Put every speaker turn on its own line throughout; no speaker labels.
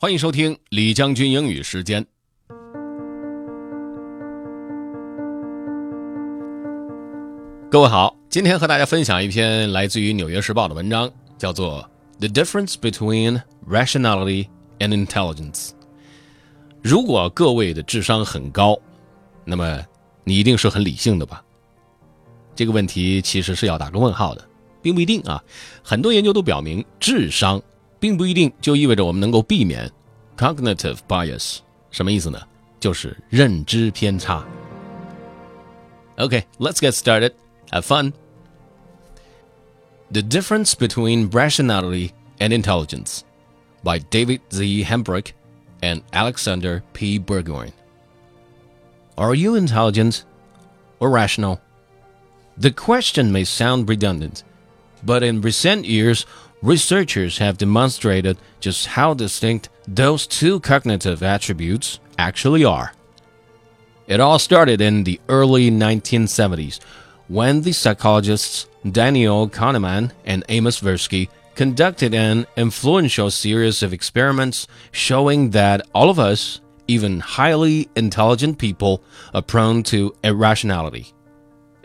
欢迎收听李将军英语时间。各位好，今天和大家分享一篇来自于《纽约时报》的文章，叫做《The Difference Between Rationality and Intelligence》。如果各位的智商很高，那么你一定是很理性的吧？这个问题其实是要打个问号的，并不一定啊。很多研究都表明，智商并不一定就意味着我们能够避免 cognitive bias。什么意思呢？就是认知偏差。Okay, let's get started. Have fun. The Difference Between Rationality and Intelligence by David Z. Hambrick and Alexander P. Burgoyne. Are you intelligent or rational? The question may sound redundant, but in recent years, researchers have demonstrated just how distinct those two cognitive attributes actually are. It all started in the early 1970s when the psychologists Daniel Kahneman and Amos Tversky conducted an influential series of experiments showing that all of us, even highly intelligent people, are prone to irrationality.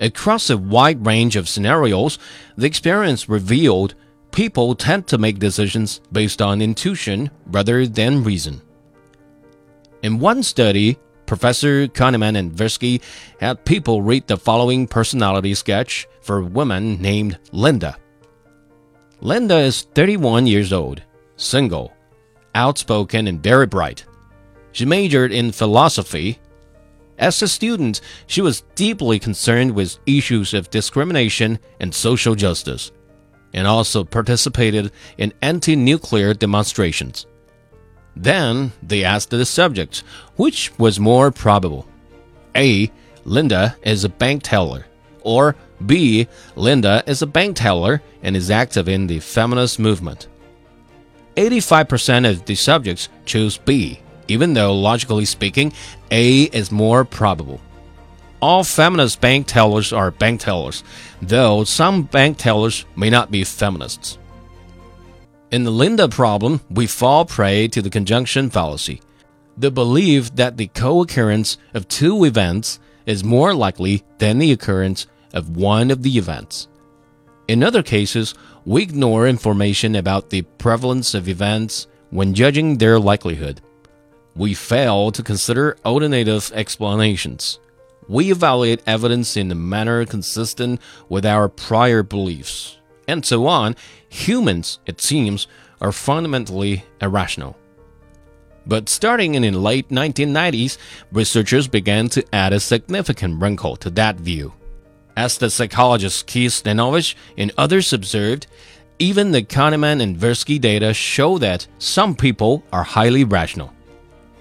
Across a wide range of scenarios, the experience revealed people tend to make decisions based on intuition rather than reason. In one study, Professor Kahneman and Tversky had people read the following personality sketch for a woman named Linda. Linda is 31 years old, single, outspoken, and very bright. She majored in philosophy. As a student, she was deeply concerned with issues of discrimination and social justice, and also participated in anti nuclear demonstrations. Then they asked the subject which was more probable. A. Linda is a bank teller. Or B. Linda is a bank teller and is active in the feminist movement. 85% of the subjects chose B, even though logically speaking, A is more probable. All feminist bank tellers are bank tellers, though some bank tellers may not be feminists. In the Linda problem, we fall prey to the conjunction fallacy, the belief that the co occurrence of two events is more likely than the occurrence of one of the events. In other cases, we ignore information about the prevalence of events when judging their likelihood. We fail to consider alternative explanations. We evaluate evidence in a manner consistent with our prior beliefs and so on, humans, it seems, are fundamentally irrational. But starting in the late 1990s, researchers began to add a significant wrinkle to that view. As the psychologist Keith Stanovich and others observed, even the Kahneman and Tversky data show that some people are highly rational.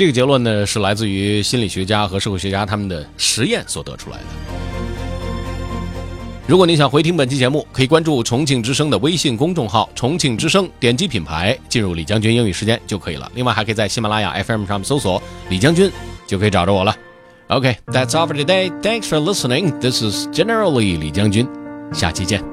这个结论呢是来自于心理学家和社会学家他们的实验所得出来的。如果你想回听本期节目，可以关注重庆之声的微信公众号“重庆之声”，点击品牌进入李将军英语时间就可以了。另外，还可以在喜马拉雅 FM 上面搜索“李将军”，就可以找着我了。OK，that's all for today. Thanks for listening. This is generally 李将军，下期见。